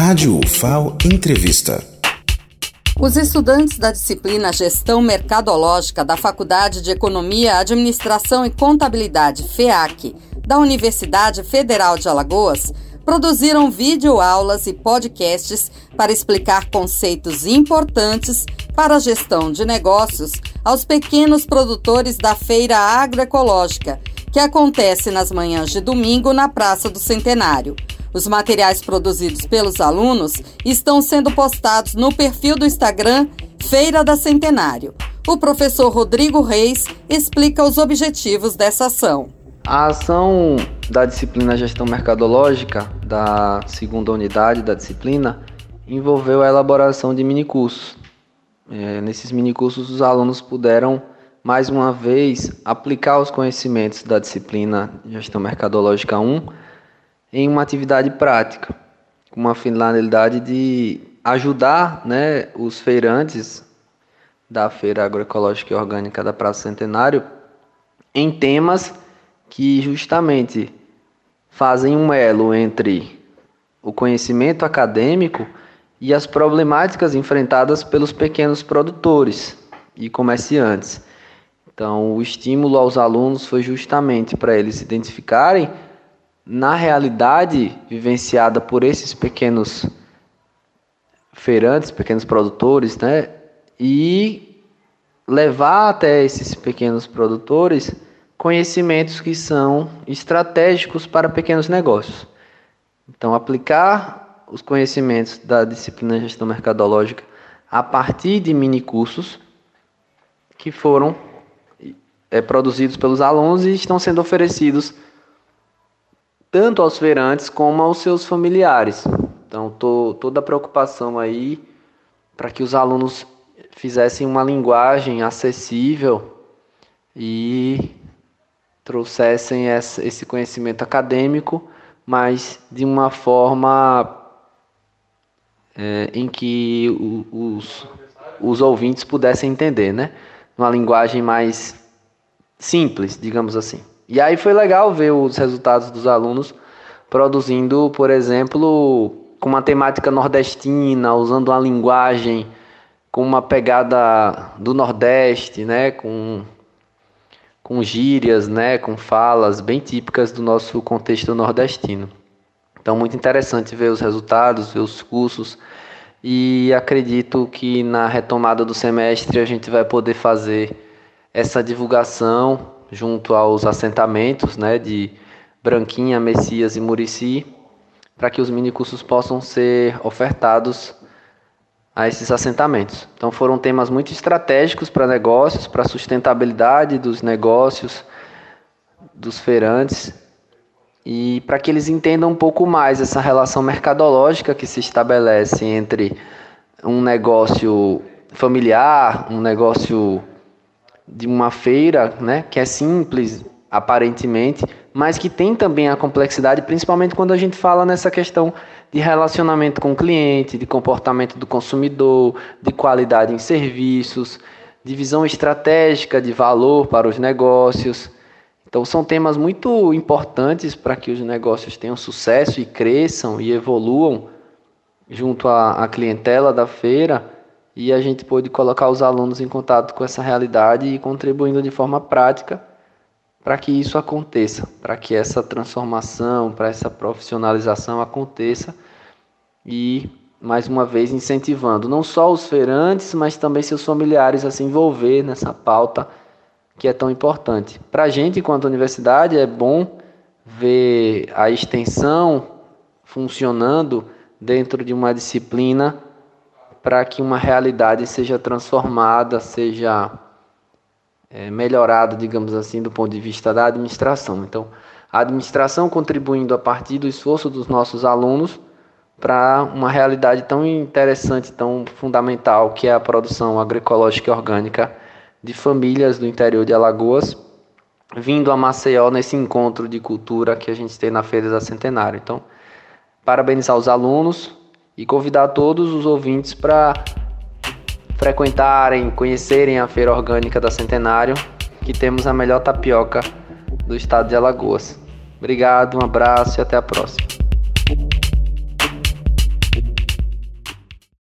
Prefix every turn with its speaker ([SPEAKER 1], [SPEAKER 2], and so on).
[SPEAKER 1] Rádio UFAO Entrevista.
[SPEAKER 2] Os estudantes da disciplina Gestão Mercadológica da Faculdade de Economia, Administração e Contabilidade, FEAC, da Universidade Federal de Alagoas, produziram videoaulas e podcasts para explicar conceitos importantes para a gestão de negócios aos pequenos produtores da Feira Agroecológica, que acontece nas manhãs de domingo na Praça do Centenário. Os materiais produzidos pelos alunos estão sendo postados no perfil do Instagram Feira da Centenário. O professor Rodrigo Reis explica os objetivos dessa ação.
[SPEAKER 3] A ação da disciplina Gestão Mercadológica, da segunda unidade da disciplina, envolveu a elaboração de minicursos. É, nesses minicursos, os alunos puderam, mais uma vez, aplicar os conhecimentos da disciplina Gestão Mercadológica 1 em uma atividade prática, com uma finalidade de ajudar né, os feirantes da Feira Agroecológica e Orgânica da Praça Centenário em temas que justamente fazem um elo entre o conhecimento acadêmico e as problemáticas enfrentadas pelos pequenos produtores e comerciantes. Então, o estímulo aos alunos foi justamente para eles identificarem na realidade vivenciada por esses pequenos feirantes, pequenos produtores, né? E levar até esses pequenos produtores conhecimentos que são estratégicos para pequenos negócios. Então, aplicar os conhecimentos da disciplina gestão mercadológica a partir de mini cursos que foram é, produzidos pelos alunos e estão sendo oferecidos tanto aos feirantes como aos seus familiares. Então, tô, toda a preocupação aí para que os alunos fizessem uma linguagem acessível e trouxessem esse conhecimento acadêmico, mas de uma forma é, em que os, os ouvintes pudessem entender, né? Uma linguagem mais simples, digamos assim. E aí foi legal ver os resultados dos alunos produzindo, por exemplo, com uma temática nordestina, usando uma linguagem com uma pegada do Nordeste, né? Com com gírias, né, com falas bem típicas do nosso contexto nordestino. Então, muito interessante ver os resultados, ver os cursos, e acredito que na retomada do semestre a gente vai poder fazer essa divulgação junto aos assentamentos né, de Branquinha, Messias e Murici, para que os minicursos possam ser ofertados a esses assentamentos. Então foram temas muito estratégicos para negócios, para a sustentabilidade dos negócios dos feirantes e para que eles entendam um pouco mais essa relação mercadológica que se estabelece entre um negócio familiar, um negócio de uma feira, né, que é simples aparentemente, mas que tem também a complexidade, principalmente quando a gente fala nessa questão de relacionamento com o cliente, de comportamento do consumidor, de qualidade em serviços, de visão estratégica de valor para os negócios. Então, são temas muito importantes para que os negócios tenham sucesso e cresçam e evoluam junto à, à clientela da feira. E a gente pode colocar os alunos em contato com essa realidade e contribuindo de forma prática para que isso aconteça, para que essa transformação, para essa profissionalização aconteça e mais uma vez incentivando não só os feirantes, mas também seus familiares a se envolver nessa pauta que é tão importante. Para a gente, enquanto universidade, é bom ver a extensão funcionando dentro de uma disciplina para que uma realidade seja transformada, seja é, melhorado, digamos assim, do ponto de vista da administração. Então, a administração contribuindo a partir do esforço dos nossos alunos para uma realidade tão interessante, tão fundamental, que é a produção agroecológica e orgânica de famílias do interior de Alagoas, vindo a Maceió nesse encontro de cultura que a gente tem na Feira da Centenário. Então, parabenizar os alunos e convidar todos os ouvintes para frequentarem, conhecerem a Feira Orgânica da Centenário, que temos a melhor tapioca do estado de Alagoas. Obrigado, um abraço e até a próxima.